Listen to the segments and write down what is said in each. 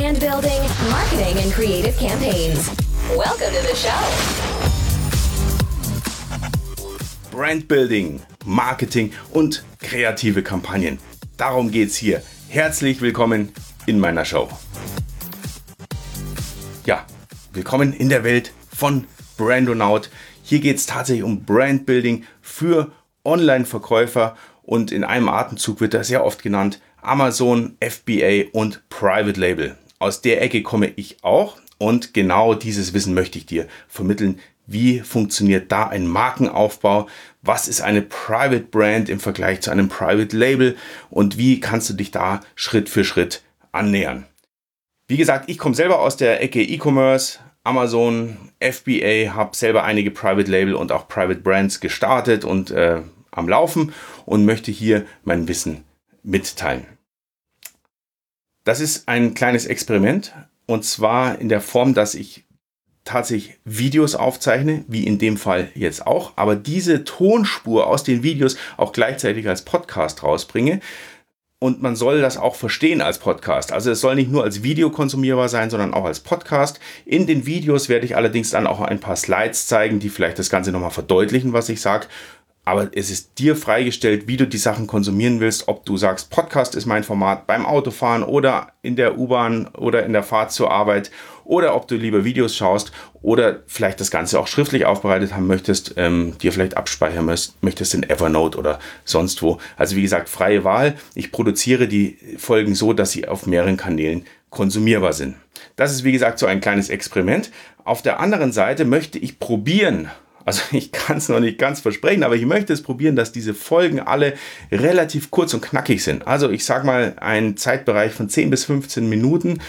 brand building, marketing, and creative campaigns. Welcome to the show. Brand Building, Marketing und kreative Kampagnen. Darum geht's hier. Herzlich willkommen in meiner Show. Ja, willkommen in der Welt von Brandonaut. Hier geht es tatsächlich um Brand Building für Online-Verkäufer und in einem Atemzug wird das sehr oft genannt Amazon, FBA und Private Label. Aus der Ecke komme ich auch und genau dieses Wissen möchte ich dir vermitteln. Wie funktioniert da ein Markenaufbau? Was ist eine Private Brand im Vergleich zu einem Private Label? Und wie kannst du dich da Schritt für Schritt annähern? Wie gesagt, ich komme selber aus der Ecke E-Commerce, Amazon, FBA, habe selber einige Private Label und auch Private Brands gestartet und äh, am Laufen und möchte hier mein Wissen mitteilen. Das ist ein kleines Experiment und zwar in der Form, dass ich tatsächlich Videos aufzeichne, wie in dem Fall jetzt auch, aber diese Tonspur aus den Videos auch gleichzeitig als Podcast rausbringe. Und man soll das auch verstehen als Podcast. Also es soll nicht nur als Video konsumierbar sein, sondern auch als Podcast. In den Videos werde ich allerdings dann auch ein paar Slides zeigen, die vielleicht das Ganze nochmal verdeutlichen, was ich sage. Aber es ist dir freigestellt, wie du die Sachen konsumieren willst. Ob du sagst, Podcast ist mein Format beim Autofahren oder in der U-Bahn oder in der Fahrt zur Arbeit oder ob du lieber Videos schaust oder vielleicht das Ganze auch schriftlich aufbereitet haben möchtest, ähm, dir vielleicht abspeichern möchtest in Evernote oder sonst wo. Also wie gesagt, freie Wahl. Ich produziere die Folgen so, dass sie auf mehreren Kanälen konsumierbar sind. Das ist wie gesagt so ein kleines Experiment. Auf der anderen Seite möchte ich probieren, also ich kann es noch nicht ganz versprechen, aber ich möchte es probieren, dass diese Folgen alle relativ kurz und knackig sind. Also ich sage mal ein Zeitbereich von 10 bis 15 Minuten.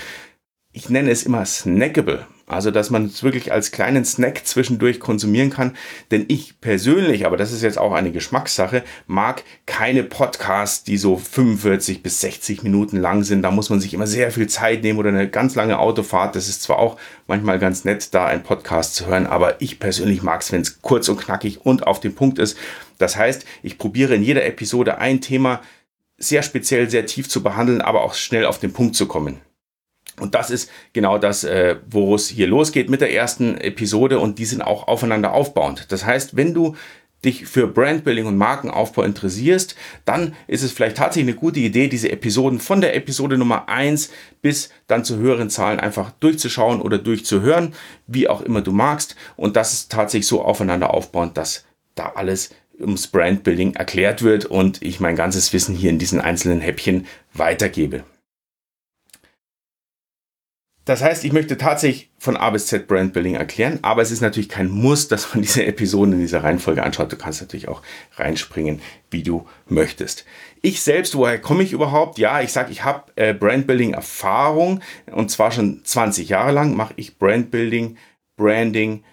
Ich nenne es immer snackable. Also, dass man es wirklich als kleinen Snack zwischendurch konsumieren kann. Denn ich persönlich, aber das ist jetzt auch eine Geschmackssache, mag keine Podcasts, die so 45 bis 60 Minuten lang sind. Da muss man sich immer sehr viel Zeit nehmen oder eine ganz lange Autofahrt. Das ist zwar auch manchmal ganz nett, da einen Podcast zu hören, aber ich persönlich mag es, wenn es kurz und knackig und auf den Punkt ist. Das heißt, ich probiere in jeder Episode ein Thema sehr speziell, sehr tief zu behandeln, aber auch schnell auf den Punkt zu kommen. Und das ist genau das, äh, wo es hier losgeht mit der ersten Episode und die sind auch aufeinander aufbauend. Das heißt, wenn du dich für Brandbuilding und Markenaufbau interessierst, dann ist es vielleicht tatsächlich eine gute Idee, diese Episoden von der Episode Nummer 1 bis dann zu höheren Zahlen einfach durchzuschauen oder durchzuhören, wie auch immer du magst. Und das ist tatsächlich so aufeinander aufbauend, dass da alles ums Brandbuilding erklärt wird und ich mein ganzes Wissen hier in diesen einzelnen Häppchen weitergebe. Das heißt, ich möchte tatsächlich von A bis Z Brandbuilding erklären, aber es ist natürlich kein Muss, dass man diese Episoden in dieser Reihenfolge anschaut. Du kannst natürlich auch reinspringen, wie du möchtest. Ich selbst, woher komme ich überhaupt? Ja, ich sage, ich habe äh, Brandbuilding-Erfahrung und zwar schon 20 Jahre lang mache ich Brandbuilding, Branding,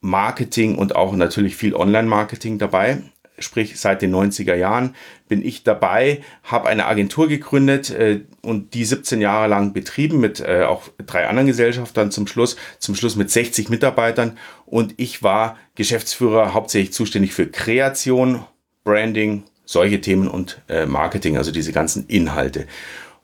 Marketing und auch natürlich viel Online-Marketing dabei sprich seit den 90er Jahren, bin ich dabei, habe eine Agentur gegründet äh, und die 17 Jahre lang betrieben mit äh, auch drei anderen Gesellschaftern zum Schluss, zum Schluss mit 60 Mitarbeitern und ich war Geschäftsführer hauptsächlich zuständig für Kreation, Branding, solche Themen und äh, Marketing, also diese ganzen Inhalte.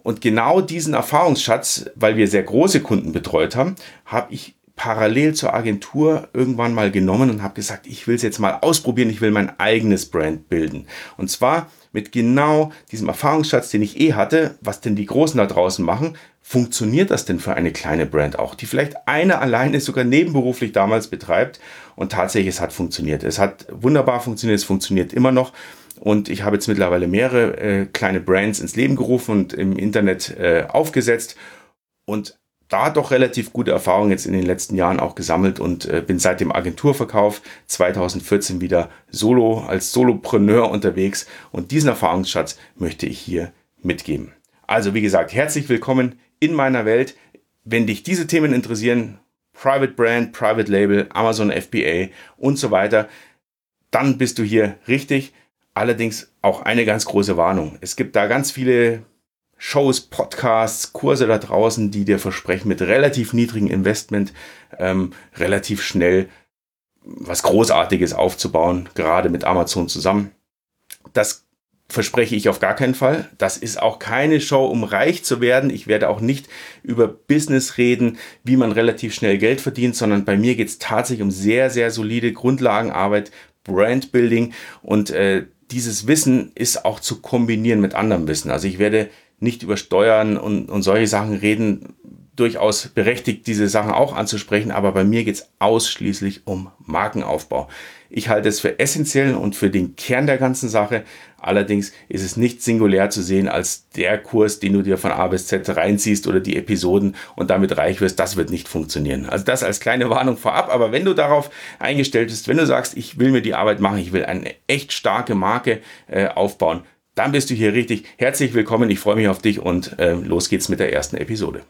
Und genau diesen Erfahrungsschatz, weil wir sehr große Kunden betreut haben, habe ich parallel zur Agentur irgendwann mal genommen und habe gesagt, ich will es jetzt mal ausprobieren, ich will mein eigenes Brand bilden. Und zwar mit genau diesem Erfahrungsschatz, den ich eh hatte, was denn die Großen da draußen machen, funktioniert das denn für eine kleine Brand auch, die vielleicht eine alleine sogar nebenberuflich damals betreibt und tatsächlich es hat funktioniert. Es hat wunderbar funktioniert, es funktioniert immer noch und ich habe jetzt mittlerweile mehrere äh, kleine Brands ins Leben gerufen und im Internet äh, aufgesetzt und da doch relativ gute Erfahrungen jetzt in den letzten Jahren auch gesammelt und äh, bin seit dem Agenturverkauf 2014 wieder solo als Solopreneur unterwegs und diesen Erfahrungsschatz möchte ich hier mitgeben. Also wie gesagt, herzlich willkommen in meiner Welt. Wenn dich diese Themen interessieren, Private Brand, Private Label, Amazon FBA und so weiter, dann bist du hier richtig. Allerdings auch eine ganz große Warnung. Es gibt da ganz viele Shows, Podcasts, Kurse da draußen, die dir versprechen, mit relativ niedrigem Investment ähm, relativ schnell was Großartiges aufzubauen, gerade mit Amazon zusammen. Das verspreche ich auf gar keinen Fall. Das ist auch keine Show, um reich zu werden. Ich werde auch nicht über Business reden, wie man relativ schnell Geld verdient, sondern bei mir geht es tatsächlich um sehr, sehr solide Grundlagenarbeit, Brandbuilding und äh, dieses Wissen ist auch zu kombinieren mit anderem Wissen. Also ich werde nicht über Steuern und, und solche Sachen reden, durchaus berechtigt, diese Sachen auch anzusprechen, aber bei mir geht es ausschließlich um Markenaufbau. Ich halte es für essentiell und für den Kern der ganzen Sache. Allerdings ist es nicht singulär zu sehen als der Kurs, den du dir von A bis Z reinziehst oder die Episoden und damit reich wirst. Das wird nicht funktionieren. Also das als kleine Warnung vorab. Aber wenn du darauf eingestellt bist, wenn du sagst, ich will mir die Arbeit machen, ich will eine echt starke Marke äh, aufbauen, dann bist du hier richtig. Herzlich willkommen. Ich freue mich auf dich und äh, los geht's mit der ersten Episode.